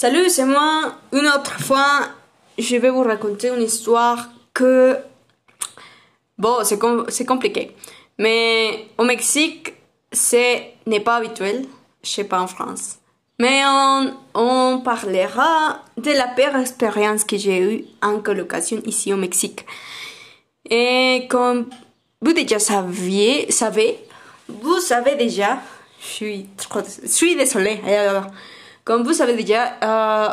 Salut, c'est moi. Une autre fois, je vais vous raconter une histoire que... Bon, c'est com c'est compliqué. Mais au Mexique, c'est n'est pas habituel. Je sais pas en France. Mais on, on parlera de la pire expérience que j'ai eue en colocation ici au Mexique. Et comme vous déjà saviez, savez, vous savez déjà, je suis trop, désolée. Comme vous savez déjà, euh,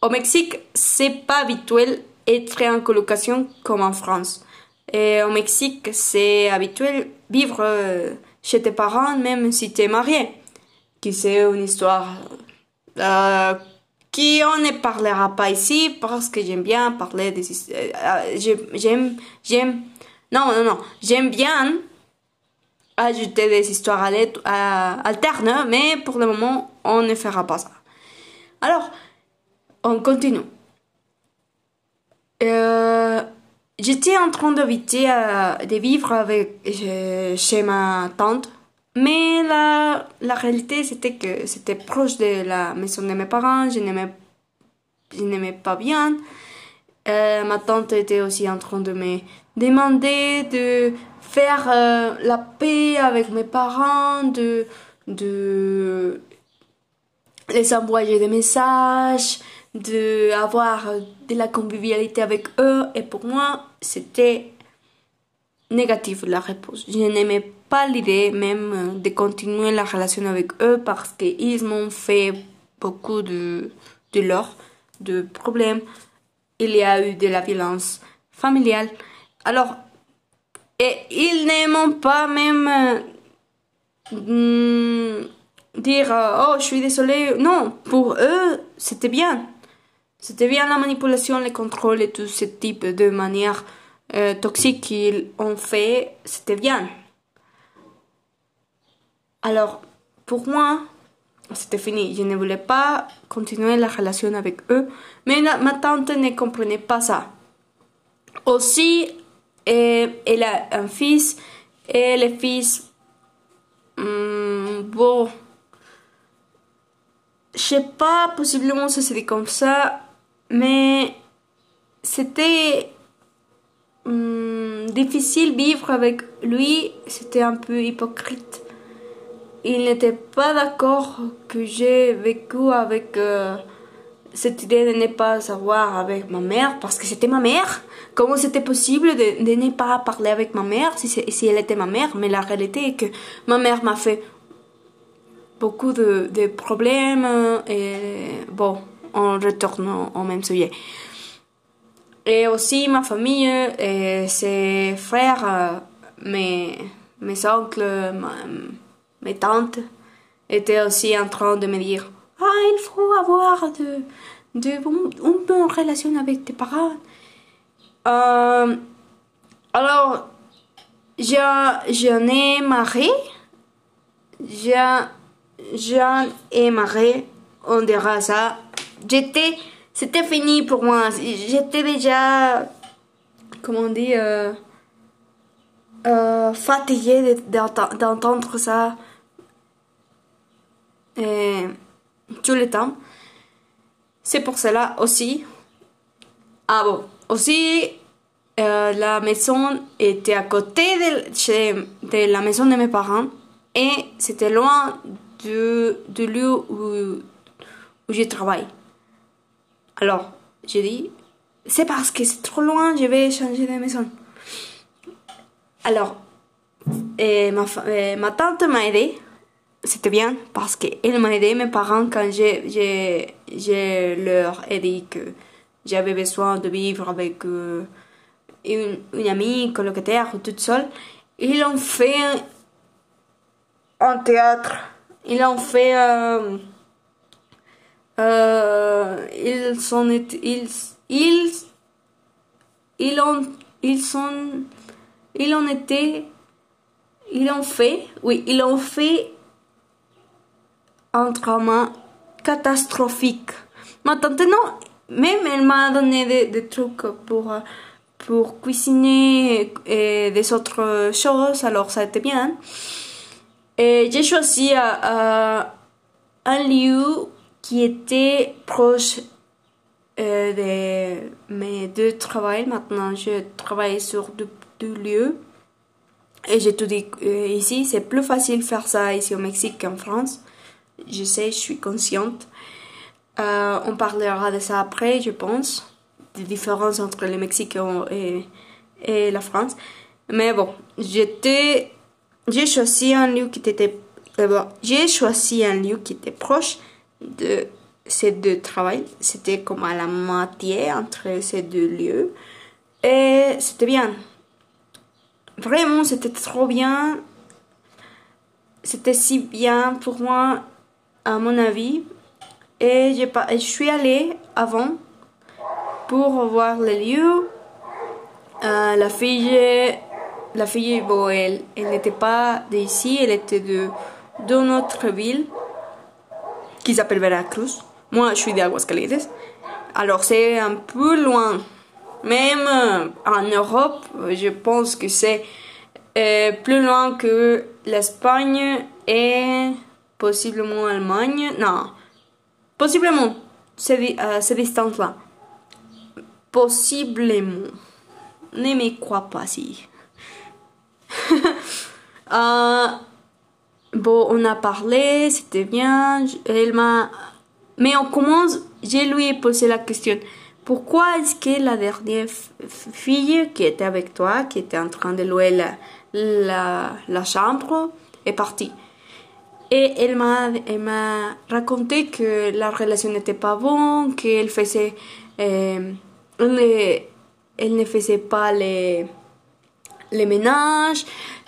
au Mexique, c'est pas habituel être en colocation comme en France. Et au Mexique, c'est habituel vivre euh, chez tes parents même si tu es marié. Qui c'est une histoire euh, qui on ne parlera pas ici parce que j'aime bien parler des j'aime j'aime non non non j'aime bien ajouter des histoires alternes mais pour le moment on ne fera pas ça alors, on continue. Euh, j'étais en train d'éviter euh, de vivre avec, euh, chez ma tante, mais la, la réalité c'était que c'était proche de la maison de mes parents, je n'aimais, pas bien. ma tante était aussi en train de me demander de faire la paix avec mes parents, de, de les envoyer des messages, de avoir de la convivialité avec eux. Et pour moi, c'était négatif la réponse. Je n'aimais pas l'idée même de continuer la relation avec eux parce qu'ils m'ont fait beaucoup de, de leur de problèmes. Il y a eu de la violence familiale. Alors, et ils ne m'ont pas même hmm, dire euh, oh je suis désolé. Non pour eux c'était bien. C'était bien la manipulation le contrôle et tout ce type de manière euh, toxique qu'ils ont fait. C'était bien. Alors pour moi c'était fini. Je ne voulais pas continuer la relation avec eux. Mais ma tante ne comprenait pas ça. Aussi euh, elle a un fils. Et le fils hmm, bon je sais pas, possiblement ça c'était comme ça, mais c'était hum, difficile vivre avec lui, c'était un peu hypocrite. Il n'était pas d'accord que j'ai vécu avec euh, cette idée de ne pas savoir avec ma mère, parce que c'était ma mère. Comment c'était possible de, ne pas parler avec ma mère si elle était ma mère? Mais la réalité est que ma mère m'a fait beaucoup de, problèmes et bon, on retourne au même sujet. Et aussi ma famille, et ses frères, mes, mes oncles, mes tantes étaient aussi en train de me dire Ah, il faut avoir de, de une bonne relation avec tes parents. Euh, alors, j'en ai marre. J'ai Jean et Marie, on dira ça. J'étais, c'était fini pour moi. J'étais déjà, comment on dit, euh, euh, fatiguée d'entendre ça et, tout le temps. C'est pour cela aussi. Ah bon, aussi, euh, la maison était à côté de, de la maison de mes parents et c'était loin de, de lieu où, où je travaille. Alors, j'ai dit, c'est parce que c'est trop loin, je vais changer de maison. Alors, ma, ma tante m'a aidé. C'était bien parce qu'elle m'a aidé mes parents quand j'ai, leur ai dit que j'avais besoin de vivre avec euh, une, une amie, colocataire ou toute seule. Ils ont fait un théâtre ils ont fait euh, euh, ils sont ils ils ils ont ils sont ils ont été ils ont fait oui ils ont fait un trauma catastrophique. Mais non même elle m'a donné des, des, trucs pour pour cuisiner et des autres choses alors ça a été bien j'ai choisi euh, euh, un lieu qui était proche euh, de mes deux travails. Maintenant, je travaille sur deux, lieux. Et j'ai tout dit euh, ici, c'est plus facile faire ça ici au Mexique qu'en France. Je sais, je suis consciente. On parlera de ça après, je pense, des différences entre le Mexique et la France. Mais bon, j'étais, j'ai choisi un lieu qui était, d'abord, j'ai choisi un lieu qui était proche de ces deux travails. C'était comme à la moitié entre ces deux lieux. Et c'était bien. Vraiment, c'était trop bien. C'était si bien pour moi, à mon avis. Et je suis allée avant pour voir les lieux. Euh, la fille, la fille, bon, elle, elle n'était pas d'ici, elle était de, de notre ville qui s'appelle Veracruz. Moi, je suis d'Aguascalientes. Alors, c'est un peu loin. Même euh, en Europe, je pense que c'est euh, plus loin que l'Espagne et possiblement l'Allemagne. Non, possiblement ces, euh, ces distances-là. Possiblement. Ne me crois pas si. euh, bon, on a parlé, c'était bien. Elle m'a. Mais on commence, je lui ai posé la question pourquoi est-ce que la dernière fille qui était avec toi, qui était en train de louer la, la, chambre, est partie? Et elle m'a, raconté que la relation n'était pas bonne, qu'elle faisait, euh, elle, ne faisait pas les, les ménages,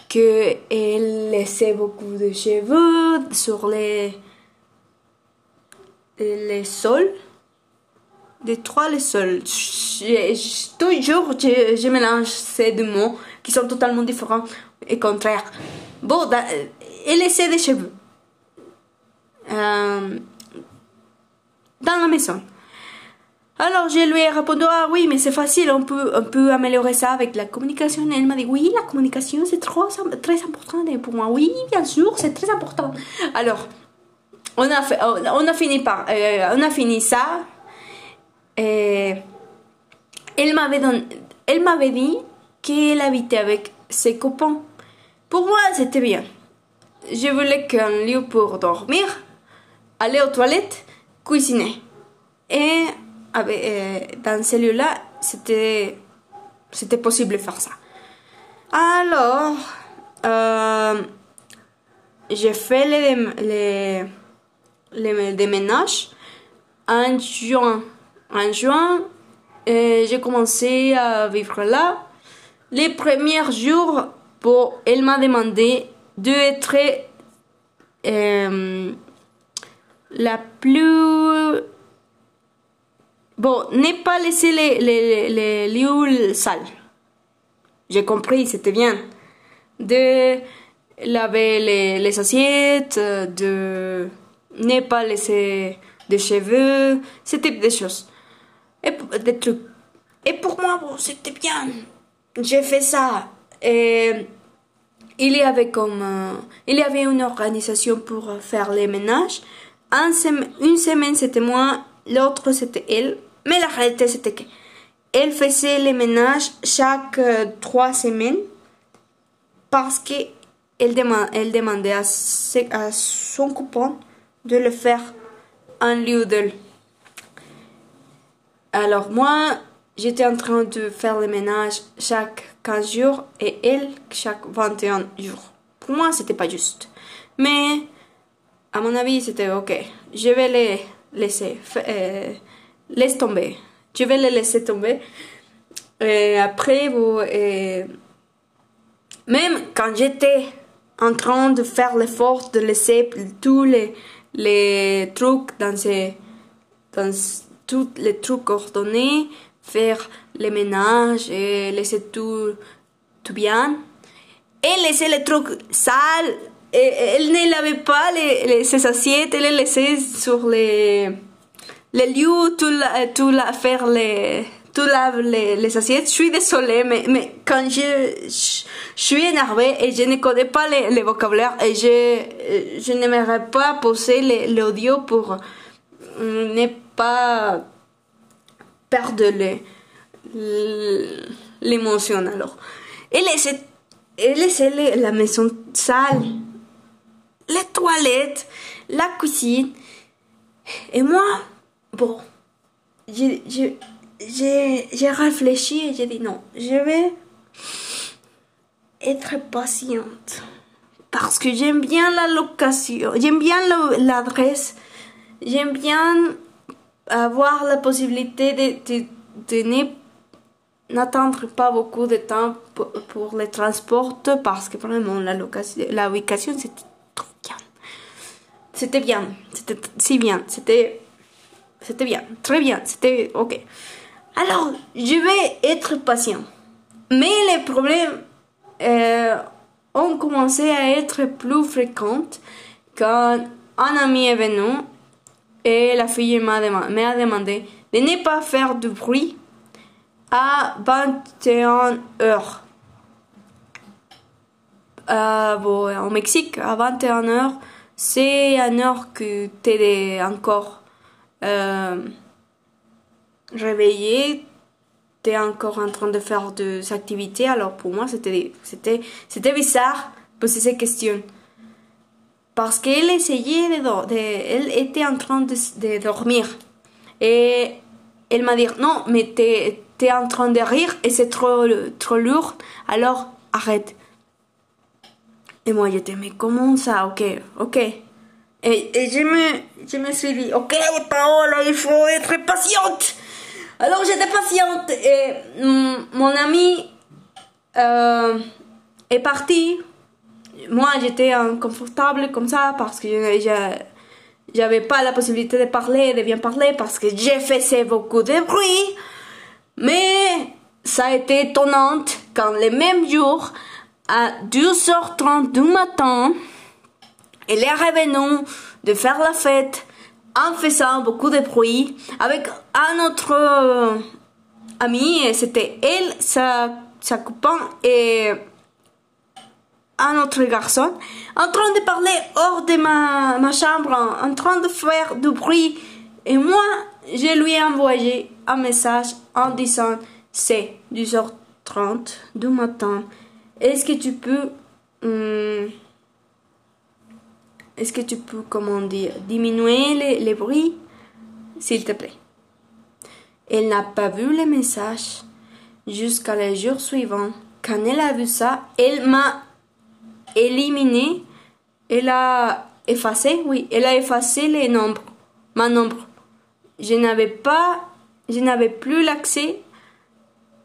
qu'elle laissait beaucoup de cheveux sur les, les sols des trois les seuls. toujours, je, mélange ces deux mots qui sont totalement différents et contraires. Bon, elle essaie des cheveux. Euh, dans la maison. Alors je lui ai répondu ah oui mais c'est facile on peut on peut améliorer ça avec la communication elle m'a dit oui la communication c'est très important pour moi oui bien sûr c'est très important alors on a on a fini par euh, on a fini ça et elle m'avait elle m'avait dit qu'elle habitait avec ses copains. Pour moi, c'était bien. Je voulais qu'un lieu pour dormir, aller aux toilettes, cuisiner. Et euh, dans ce lieu-là, c'était, possible de faire ça. Alors, euh, j'ai fait les, les, déménages en juin en juin, euh, j'ai commencé à vivre là. Les premiers jours, pour, elle m'a demandé d'être euh, la plus... Bon, ne pas laisser les, les, les, lieux sales. J'ai compris, c'était bien. De laver les, les assiettes, de ne pas laisser des cheveux, ce type de choses et des trucs. Et pour moi, bon, c'était bien. J'ai fait ça. Et il y avait comme, euh, il y avait une organisation pour faire les ménages. une semaine c'était moi, l'autre c'était elle. Mais la réalité c'était que elle faisait les ménages chaque euh, trois semaines parce que elle, demandait à, à son copain de le faire en lieu d'elle. Alors moi, j'étais en train de faire le ménage chaque 15 jours et elle chaque 21 jours. Pour moi, c'était pas juste. Mais à mon avis, c'était ok. Je vais les laisser, euh, laisse tomber. Je vais les laisser tomber. Et après, vous, et même quand j'étais en train de faire l'effort de laisser tous les, les trucs dans ces, dans, tous les trucs ordonnés, faire les ménages et laisser tout, tout bien. Et laisser les trucs sales. Et elle ne lavait pas les, les, ses assiettes, elle les laissait sur les, les lieux, tout, la, tout la, faire les, tout les, les, assiettes. Je suis désolée, mais, mais quand je, je, suis énervée et je ne connais pas les, les vocabulaires et je, je n'aimerais pas poser l'audio pour n'est pas perdre l'émotion alors. Et laissez, et laissez la maison sale, les toilettes, la cuisine. Et moi, bon, j'ai réfléchi et j'ai dit non, je vais être patiente. Parce que j'aime bien la location, j'aime bien l'adresse, j'aime bien avoir la possibilité de, de, n'attendre pas beaucoup de temps pour, les transports parce que vraiment la, location, la trop bien. C'était bien, c'était si bien, c'était c'était bien, très bien, c'était ok. Alors, je vais être patient. Mais les problèmes euh, ont commencé à être plus fréquents quand un ami est venu et la fille m'a demandé de ne pas faire du bruit à 21 heures. Euh, bon, au Mexique, à 21 heures, c'est une heure que tu es encore euh, réveillé, tu es encore en train de faire des activités. Alors pour moi, c'était, c'était, c'était bizarre poser ces questions. Parce qu'elle essayait de, Elle était en train de, dormir. Et elle m'a dit Non, mais tu es en train de rire et c'est trop, trop lourd. Alors arrête. Et moi, j'étais Mais comment ça Ok, ok. Et, je, me, je me suis dit, ok, Paola, il faut être patiente. Alors j'étais patiente et mon ami euh, est parti. Moi, j'étais inconfortable comme ça parce que j'avais pas la possibilité de parler, de bien parler parce que j'ai fait beaucoup de bruit. Mais ça a été étonnant quand le même jour, à 12h30 du matin, elle est revenue de faire la fête en faisant beaucoup de bruit avec un autre euh, ami. C'était elle, sa, sa et un autre garçon en train de parler hors de ma, chambre, en, train de faire du bruit. Et moi, je lui ai envoyé un message en disant c'est 10h30 du matin. Est-ce que tu peux... Hum, est-ce que tu peux, comment dire, diminuer les, les bruits S'il te plaît? Elle n'a pas vu le message jusqu'à le jour suivant. Quand elle a vu ça, elle m'a éliminé. Elle a effacé, oui, elle a effacé les nombres, ma nombre. Je n'avais pas, je n'avais plus l'accès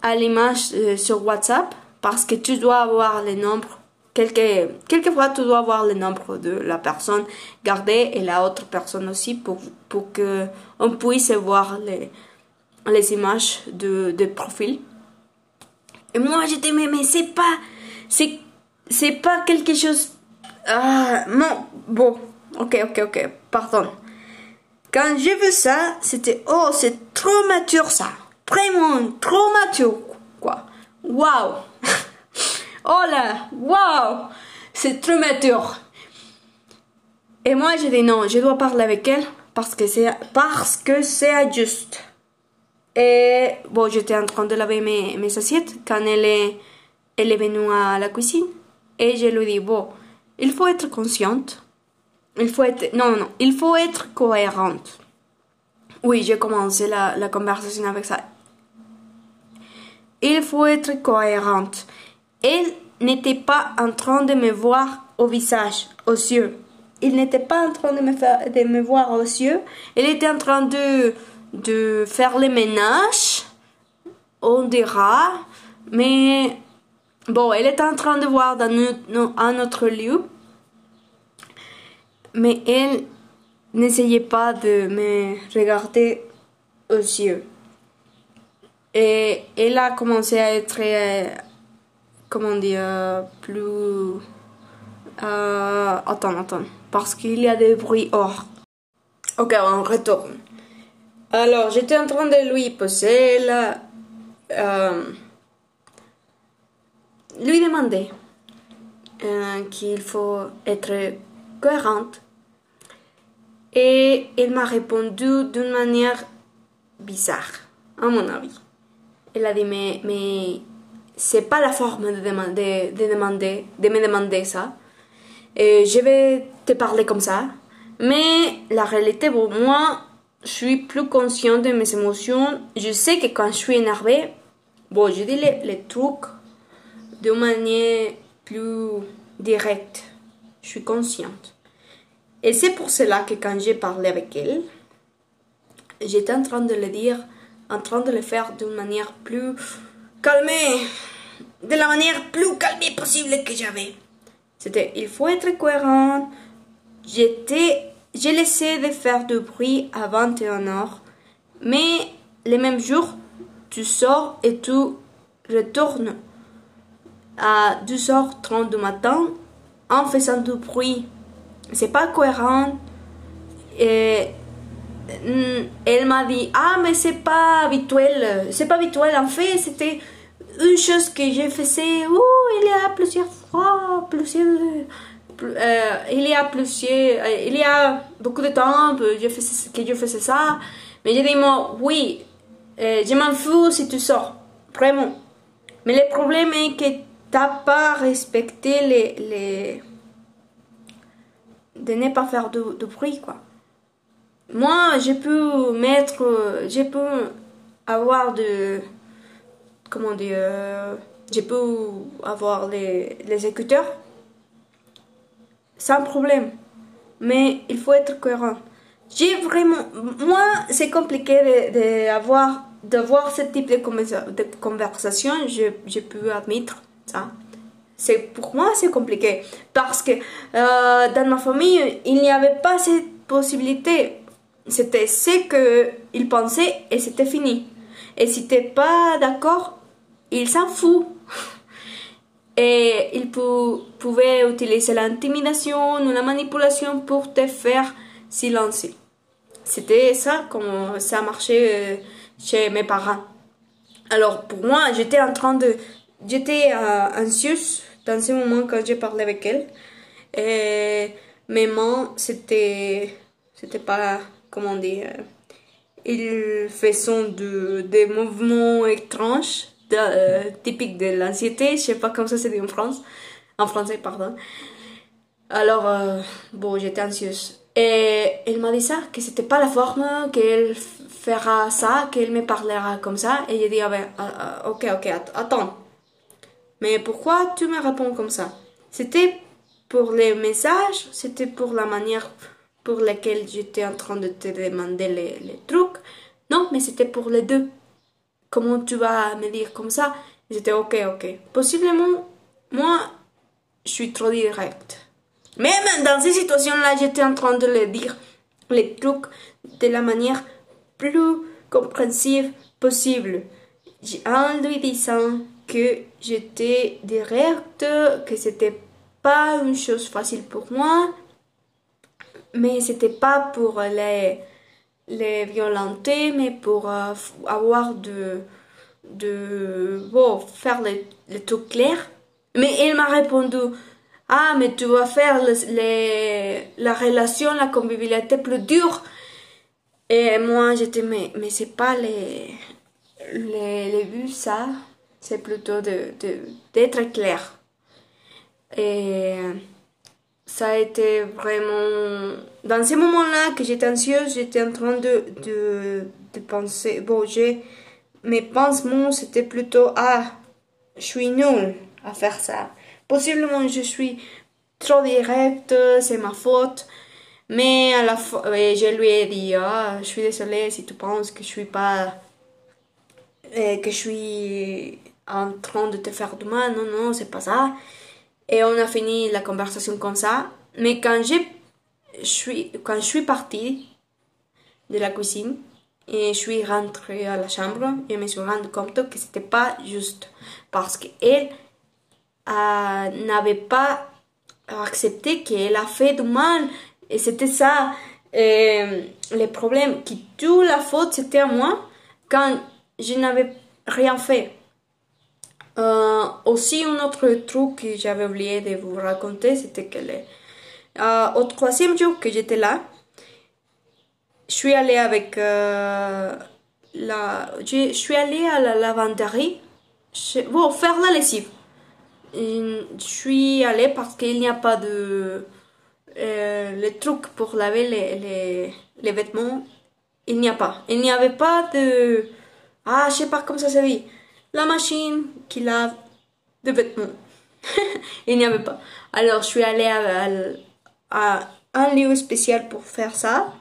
à l'image euh, sur WhatsApp parce que tu dois avoir les nombres Quelque, quelquefois, tu dois voir le nombre de la personne gardée et la autre personne aussi pour, pour que puisse voir les, les images de, de profil. Et moi, j'étais, mais, mais c'est pas, c'est pas quelque chose, ah, non, bon, ok, ok, ok, pardon. Quand j'ai vu ça, c'était, oh, c'est trop mature ça. Vraiment, trop mature, quoi. Waouh! Oh là, waouh, c'est trop mature. Et moi, j'ai dit non, je dois parler avec elle parce que c'est parce que c'est juste. Et bon, j'étais en train de laver mes, mes assiettes quand elle est, est venue à la cuisine. Et je lui dis, bon, il faut être consciente. Il faut être, non, non, il faut être cohérente. Oui, j'ai commencé la, la conversation avec ça. Il faut être cohérente. Elle n'était pas en train de me voir au visage, aux yeux. Il n'était pas en train de me, faire, de me voir aux yeux. Il était en train de, de faire le ménage, on dira. Mais bon, elle était en train de voir dans un autre lieu. Mais elle n'essayait pas de me regarder aux yeux. Et elle a commencé à être euh, comment dire, plus... Euh, attends, attends, parce qu'il y a des bruits hors. Ok, on retourne. Alors, j'étais en train de lui poser la... Euh, lui demander euh, qu'il faut être cohérente. Et elle m'a répondu d'une manière bizarre, à mon avis. Elle a dit, mais c'est pas la forme de de demander, de me demander ça. Et je vais te parler comme ça. Mais la réalité, pour moi, je suis plus consciente de mes émotions. Je sais que quand je suis énervée, bon, je dis les, les trucs de manière plus directe. Je suis consciente. Et c'est pour cela que quand j'ai parlé avec elle, j'étais en train de le dire, en train de le faire d'une manière plus calmée, de la manière plus calmée possible que j'avais. C'était, il faut être cohérent. J'étais, j'ai laissé de faire du bruit à 21h, mais le même jour, tu sors et tu retournes à 2h30 du matin en faisant du bruit. C'est pas cohérent. Et mm, elle m'a dit ah mais c'est pas habituel c'est pas habituel en fait c'était une chose que je faisais oh, il y a plusieurs fois plusieurs euh, il y a plusieurs euh, il y a beaucoup de temps faisais, que je faisais ça. Mais j'ai dit moi oui euh, je m'en fous si tu sors vraiment. Mais le problème est que t'as pas respecté les, de ne pas faire de, de bruit quoi. Moi j'ai pu mettre j'ai pu avoir de comment dire euh, j'ai pu avoir les, les écouteurs sans problème. Mais il faut être cohérent. J'ai vraiment moi c'est compliqué d'avoir de, d'avoir ce type de, de conversation. Je, je peux admettre ça. C'est pour moi c'est compliqué. Parce que euh, dans ma famille il n'y avait pas cette possibilité. C'était ce que il pensait et c'était fini. Et si t'es pas d'accord il s'en fout. Et il pouvait utiliser l'intimidation ou la manipulation pour te faire silencer. C'était ça comment ça marchait euh, chez mes parents. Alors pour moi j'étais en train de j'étais euh, anxieuse dans ce moment quand j'ai parlé avec elle. Et mes mains, c'était, c'était pas, comment dire, ils faisaient de, des mouvements étranges, euh, typiques de l'anxiété. Je sais pas comment ça dit en France, en français, pardon. Alors, euh, bon, j'étais anxieuse. Et elle m'a dit ça, que c'était pas la forme, qu'elle fera ça, qu'elle me parlera comme ça. Et j'ai dit, ah ben, ah, ah, ok, ok, attends. Mais pourquoi tu me réponds comme ça? C'était pour les messages, c'était pour la manière pour laquelle j'étais en train de te demander les, les trucs. Non, mais c'était pour les deux. Comment tu vas me dire comme ça J'étais ok, ok. Possiblement, moi, je suis trop direct. Même dans ces situations-là, j'étais en train de le dire les trucs de la manière plus compréhensive possible. En lui disant que j'étais direct, que c'était pas une chose facile pour moi, mais c'était pas pour les, les violenter, mais pour euh, avoir de, de bon, faire les, les trucs clairs. Mais elle m'a répondu, ah, mais tu vas faire les, la relation, la convivialité plus dure. Et moi, j'étais, mais, mais c'est pas les, les, les vues, ça c'est plutôt d'être de, clair. Et ça a été vraiment... Dans ces moments-là que j'étais anxieuse, j'étais en train de, de, de penser... Bon, j'ai... Mes pensements, c'était plutôt... Ah, je suis nulle à faire ça. Possiblement, je suis trop directe, c'est ma faute. Mais à la fois, je lui ai dit, ah, je suis désolée si tu penses que je suis pas, que je suis en train de te faire du mal, non, non, c'est pas ça. Et on a fini la conversation comme ça. Mais quand, je suis, quand je suis partie de la cuisine et je suis rentrée à la chambre, je me suis rendu compte que c'était pas juste. Parce qu'elle euh, n'avait pas accepté qu'elle a fait du mal. Et c'était ça euh, le problème, que toute la faute c'était à moi quand je n'avais rien fait. Aussi, un autre truc que j'avais oublié de vous raconter, c'était que au troisième jour que j'étais là, je suis allée avec euh, la, je, suis allée à la lavanderie pour faire la lessive. je suis allée parce qu'il n'y a pas de euh, les trucs pour laver les, les, les vêtements. Il n'y a pas. Il n'y avait pas de ah je sais pas comment ça se dit la machine qui lave des vêtements. il n'y avait pas. Alors je suis allée à, un lieu spécial pour faire ça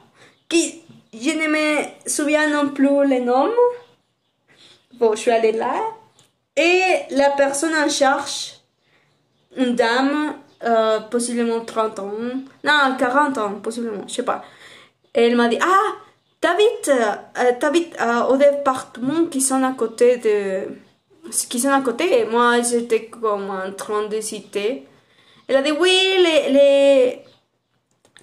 qui je ne me souviens non plus les noms. Bon, je suis allée là. Et la personne en charge, une dame, euh, possiblement 30 ans, non, 40 ans, possiblement, je sais pas. elle m'a dit, ah, t'habites, euh, t'habites euh, au département qui sont à côté de, qui sont à côté. Et moi, j'étais comme en train de citer. Elle a dit, oui, les, les,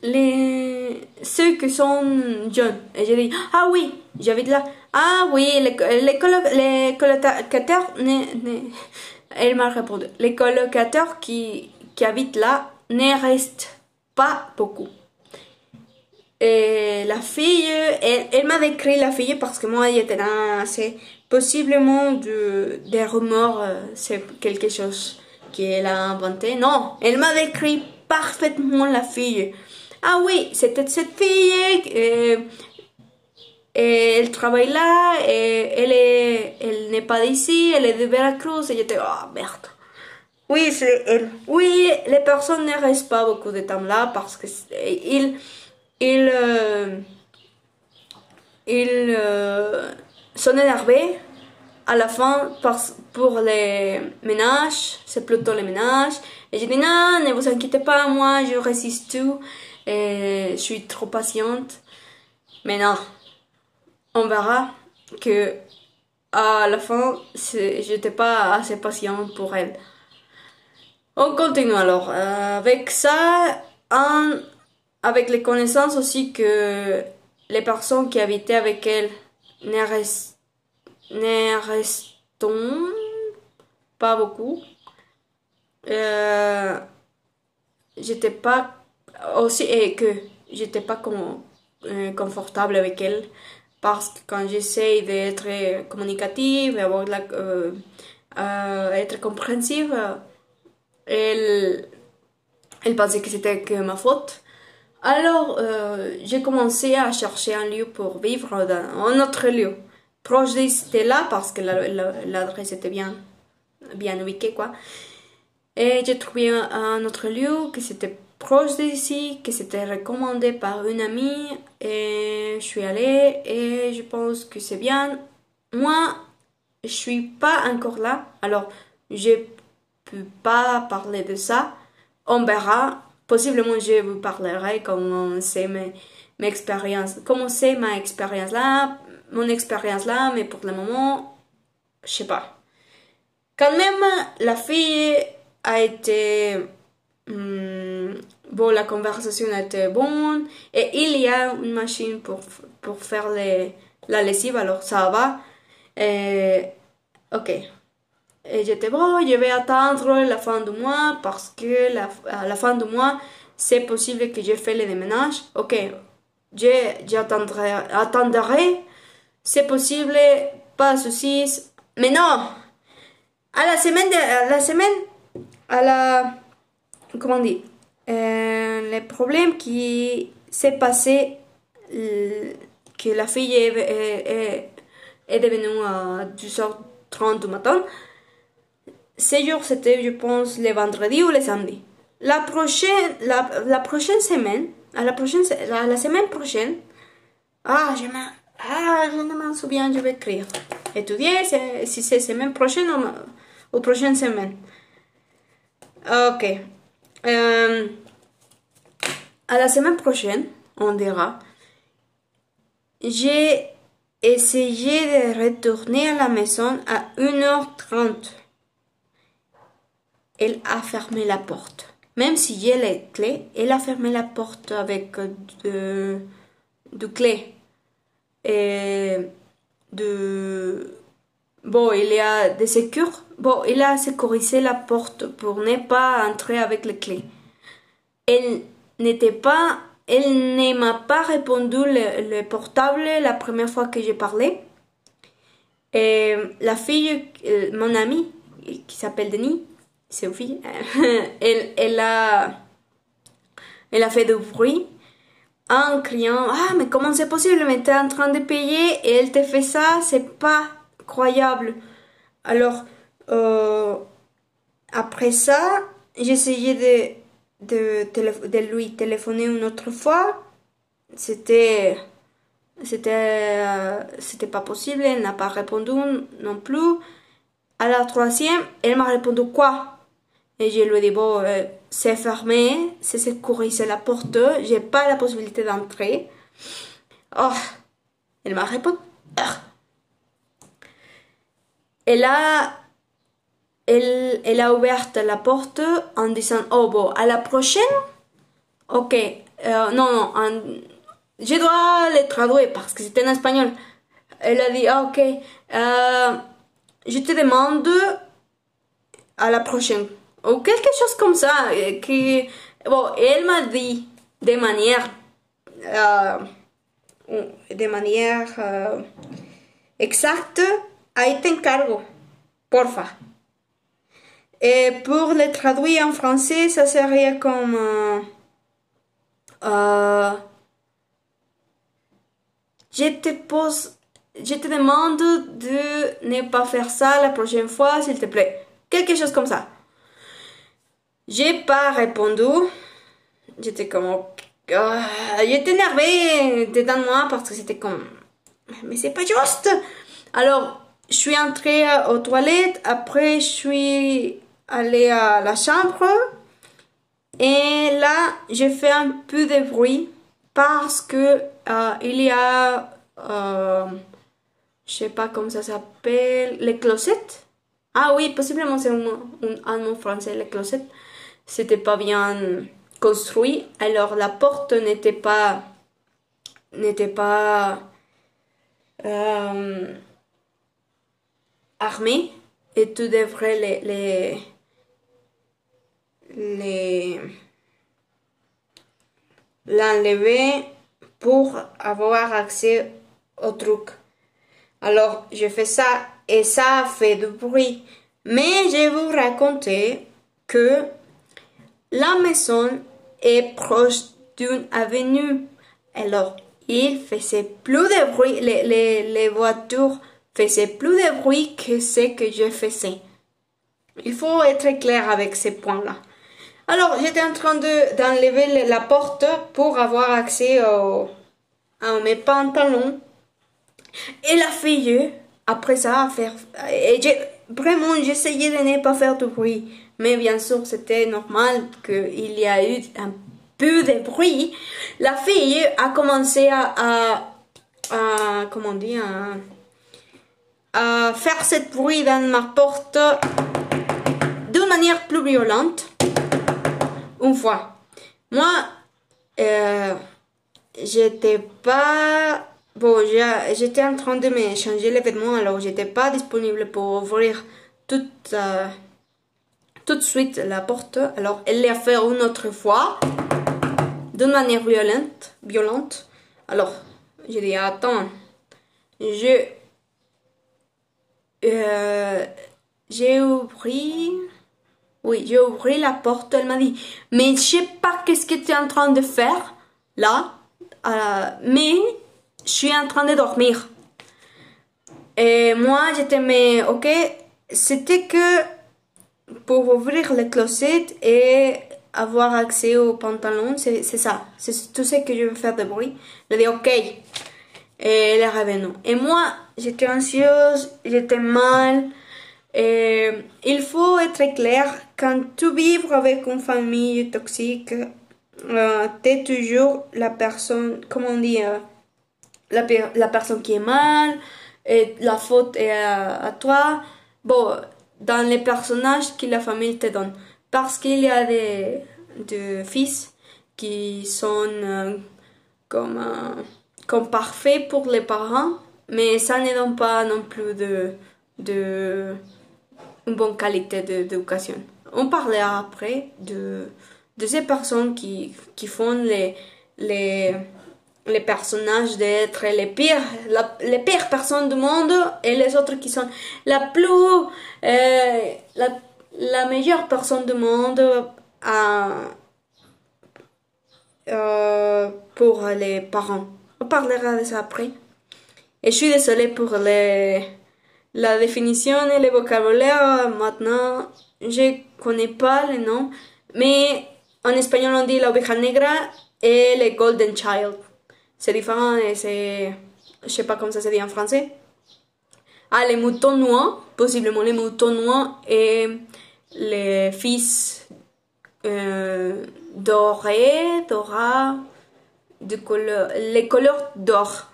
les ceux qui sont jeunes. Et j'ai dit, ah oui, j'habite là. Ah oui, les, les, colocataires, elle m'a répondu, les colocataires qui, qui habitent là ne restent pas beaucoup. Et la fille, elle, elle m'a décrit la fille parce que moi, j'étais là, c'est possiblement de, des rumeurs, euh, c'est quelque chose qu'elle a inventé. Non, elle m'a décrit parfaitement la fille. Ah oui, c'était cette fille, euh, elle travaille là, et elle est, elle n'est pas d'ici, elle est de Veracruz, et j'étais, oh merde. Oui, c'est elle. Oui, les personnes ne restent pas beaucoup de temps là parce que ils, ils, euh, ils euh, énervés à la fin pour les ménages, c'est plutôt les ménages. Et j'ai dit non, ne vous inquiétez pas, moi je résiste tout et je suis trop patiente. Mais non, on verra que à la fin, j'étais pas assez patiente pour elle. On continue alors. Euh, avec ça, avec les connaissances aussi que les personnes qui habitaient avec elle ne, rest, restons pas beaucoup? Euh, j'étais pas aussi et que j'étais pas euh, confortable avec elle parce que quand j'essaie d'être communicative, avoir la, euh, euh, être compréhensive, elle, elle pensait que c'était que ma faute. Alors, j'ai commencé à chercher un lieu pour vivre dans un autre lieu. Proche de là parce que l'adresse était bien, bien quoi. Et j'ai trouvé un, autre lieu qui c'était proche d'ici, que c'était recommandé par une amie et je suis allée et je pense que c'est bien. Moi, je suis pas encore là, alors je peux pas parler de ça. On verra. Possiblement, je vous parlerai comment c'est mes, mes expériences, comment c'est ma expérience là, mon expérience là, mais pour le moment, je sais pas. Quand même, la fille a été hmm, bon, la conversation était bonne et il y a une machine pour, pour faire les, la lessive, alors ça va. Ok. Et j'étais bon, je vais attendre la fin du mois parce que la, à la fin du mois, c'est possible que je fasse le déménage. Ok, j'attendrai, attendrai. C'est possible, pas de soucis. Mais non! À la semaine, de, à la semaine, à la, comment on dit? Euh, le problème qui s'est passé, euh, que la fille est, est, est devenue à 12h30 du matin, ce jour c'était, je pense, le vendredi ou le samedi. La prochaine, la, la prochaine semaine, à la, prochaine, la, la semaine prochaine, ah, je, ah, je ne m'en souviens, je vais écrire. Étudier si c'est semaine prochaine ou, ou prochaine semaine. Ok. Euh, à la semaine prochaine, on dira. J'ai essayé de retourner à la maison à 1h30. Elle a fermé la porte. Même si j'ai les clés, elle a fermé la porte avec de, de clés. Et de... Bon, il y a des sécures Bon, il a sécurisé la porte pour ne pas entrer avec les clés. Elle n'était pas elle ne m'a pas répondu le, portable la première fois que j'ai parlé. Et la fille, euh, mon amie, qui s'appelle Denis, fille, elle, elle, a, elle a fait du bruit en criant Ah, mais comment c'est possible? Mais t'es en train de payer et elle te fait ça, c'est pas croyable. Alors, euh, après ça, essayé de, de, de, lui téléphoner une autre fois. C'était. C'était. Euh, c'était pas possible, elle n'a pas répondu non plus. À la troisième, elle m'a répondu quoi? Et je lui dit bon, euh, c'est fermé, c'est c'est la porte, j'ai pas la possibilité d'entrer. Oh, elle m'a répondu. Et là, elle, elle a ouvert la porte en disant Oh, bon, à la prochaine? Ok, euh, non, non, je dois le traduire parce que c'était en espagnol. Elle a dit Ok, euh, je te demande à la prochaine. Ou quelque chose comme ça. Qui, bon, elle m'a dit de manière. Euh, de manière exacte Ahí te encargo, porfa. Et pour le traduire en français, ça serait comme euh, euh, je te pose, je te demande de ne pas faire ça la prochaine fois, s'il te plaît. Quelque chose comme ça. J'ai pas répondu. J'étais comme, euh, j'étais énervée dedans moi parce que c'était comme, mais c'est pas juste. Alors, je suis entrée aux toilettes, après je suis allée à la chambre et là j'ai fait un peu de bruit parce que euh, il y a, euh, je sais pas comment ça s'appelle, les closettes. Ah oui, possiblement c'est un, un, mot français, les closettes. C'était pas bien construit, alors la porte n'était pas, n'était pas, euh, armé et tu devrais les, les, les l'enlever pour avoir accès au truc. Alors, je fais ça et ça fait du bruit. Mais je vais vous raconter que la maison est proche d'une avenue. Alors, il faisait plus de bruit. Les, les, les voitures faisait plus de bruit que ce que je faisais. Il faut être clair avec ces points-là. Alors, j'étais en train d'enlever la porte pour avoir accès à mes pantalons. Et la fille, après ça, a. Et vraiment, j'essayais de ne pas faire de bruit. Mais bien sûr, c'était normal qu'il y a eu un peu de bruit. La fille a commencé à... comment dire à faire cette bruit dans ma porte d'une manière plus violente. Une fois. Moi, euh, j'étais pas... Bon, j'étais en train de me changer les vêtements, alors j'étais pas disponible pour ouvrir toute, euh, tout de suite la porte. Alors, elle l'a fait une autre fois, d'une manière violente. violente. Alors, j'ai dit, attends, je euh, j'ai ouvert. Oui, j'ai ouvert la porte. Elle m'a dit, mais je sais pas qu'est-ce que tu es en train de faire là, euh, mais je suis en train de dormir. Et moi, j'étais, mais ok, c'était que pour ouvrir le closet et avoir accès aux pantalons, c'est ça. C'est tout ce que je veux faire de bruit. Elle dit, ok. Et elle est revenue. Et moi, j'étais anxieuse, j'étais mal. Et il faut être clair, quand tu vis avec une famille toxique, euh, tu es toujours la personne, comment on dit, euh, la, la, personne qui est mal, et la faute est à, toi. Bon, dans les personnages que la famille te donne. Parce qu'il y a des, des, fils qui sont euh, comme, comme parfaits pour les parents mais ça ne donne pas non plus de, de une bonne qualité d'éducation. On parlera après de, de ces personnes qui, qui font les, les, les personnages d'être les pires, les pires personnes du monde et les autres qui sont la plus, euh, la, meilleure personne du monde euh, pour les parents. On parlera de ça après. Et je suis désolée pour les, la définition et le vocabulaire. Maintenant, je connais pas les noms, mais en espagnol on dit la oveja negra et le golden child. C'est différent et c'est, je sais pas comment ça se dit en français. Ah, les moutons noirs, possiblement les moutons noirs et les fils euh, dorés, dora, de couleur, les couleurs d'or.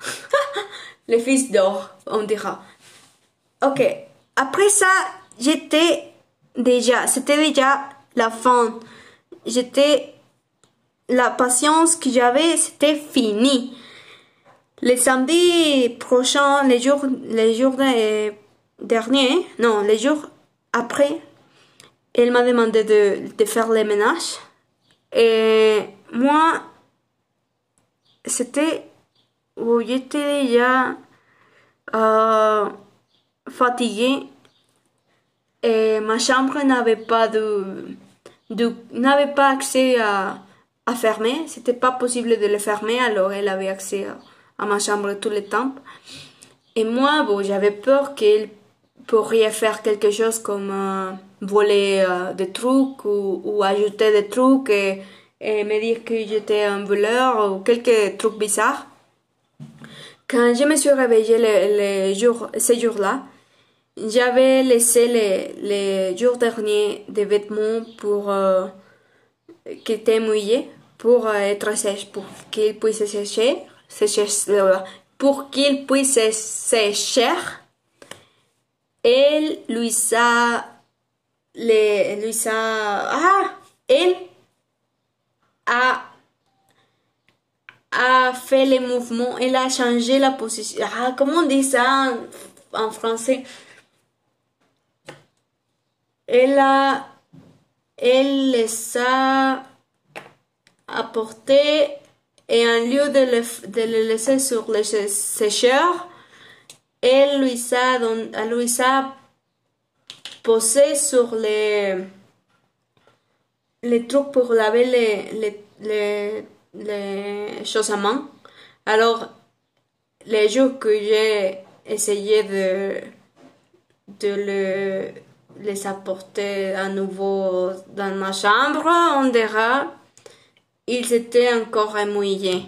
les fils d'or, on dira. Ok, après ça, j'étais déjà, c'était déjà la fin. J'étais, la patience que j'avais, c'était fini. Les samedis prochains, les jours, les jours derniers, non, les jours après, elle m'a demandé de, faire les ménages. Et moi, c'était où j'étais déjà euh, fatiguée et ma chambre n'avait pas de n'avait pas accès à, à fermer. C'était pas possible de le fermer, alors elle avait accès à, ma chambre tout le temps. Et moi, bon, j'avais peur qu'elle pourrait faire quelque chose comme euh, voler euh, des trucs ou, ou, ajouter des trucs et, me dire que j'étais un voleur ou quelques trucs bizarres. Quand je me suis réveillée les, jours, ces jours-là, j'avais laissé les, les jours derniers des vêtements pour euh, qui étaient mouillés pour euh, être sèches, pour qu'ils puissent sécher, sécher pour qu'ils puissent sécher. Elle, Luisa, les, Luisa, ah, elle a a fait les mouvements, elle a changé la position. Ah, comment on dit ça en, français? Elle a, elle les a apportés et en lieu de le, de le laisser sur le sécheur, elle lui a, posé sur les, les trucs pour laver les, les, les les choses à main. Alors, les jours que j'ai essayé de le, les apporter à nouveau dans ma chambre, on dira, ils étaient encore mouillés.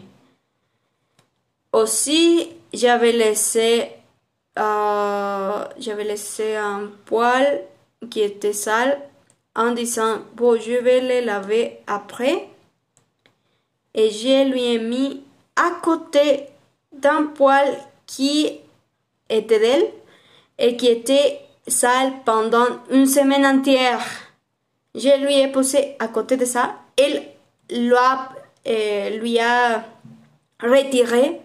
Aussi, j'avais laissé, euh, j'avais laissé un poil qui était sale en disant, bon, je vais les laver après et je lui ai mis à côté d'un poil qui était d'elle et qui était sale pendant une semaine entière. Je lui ai posé à côté de ça. Elle euh, lui a retiré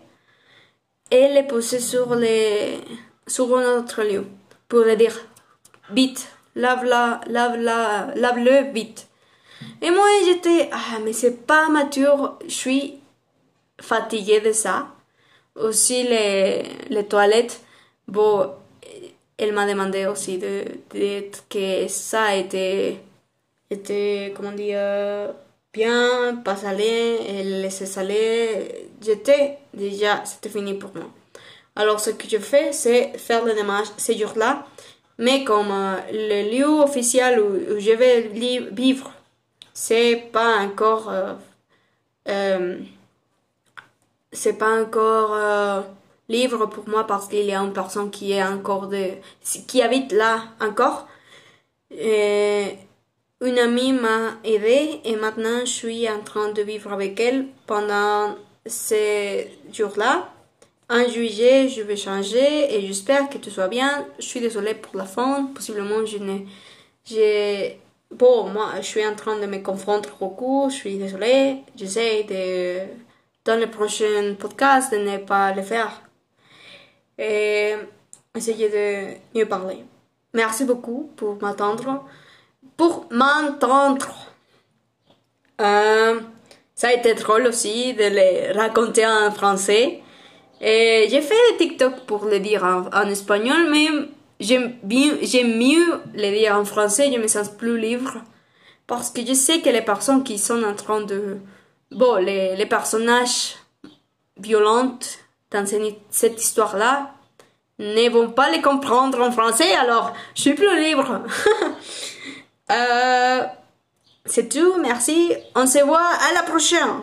et l'a posé sur, les, sur un autre lieu pour lui dire vite, lave-la, lave-la, lave-le vite. Et moi, j'étais, ah, mais c'est pas mature, je suis fatiguée de ça. Aussi, les, les toilettes, bon, elle m'a demandé aussi de, que ça était, était, comment dire, bien, pas salé, elle laissait salé. J'étais déjà, c'était fini pour moi. Alors, ce que je fais, c'est faire le démarche ces jours-là. Mais comme euh, le lieu officiel où je vais vivre c'est pas encore euh, euh, c'est pas encore libre pour moi parce qu'il y a une personne qui est encore de qui habite là encore une amie m'a aidé et maintenant je suis en train de vivre avec elle pendant ces jours-là. En juillet, je vais changer et j'espère que tout soit bien. Je suis désolée pour la fin. Possiblement, je n'ai, j'ai Bon, moi, je suis en train de me confronter beaucoup, je suis désolée. J'essaie de, dans le prochain podcast, de ne pas le faire. Et essayer de mieux parler. Merci beaucoup pour m'attendre. Pour m'entendre. Euh, ça a été drôle aussi de les raconter en français. Et j'ai fait des TikTok pour le dire en, espagnol, mais j'aime mieux les dire en français, je me sens plus libre. Parce que je sais que les personnes qui sont en train de... Bon, les, les personnages violents dans cette histoire-là ne vont pas les comprendre en français, alors je suis plus libre. euh, c'est tout, merci. On se voit à la prochaine.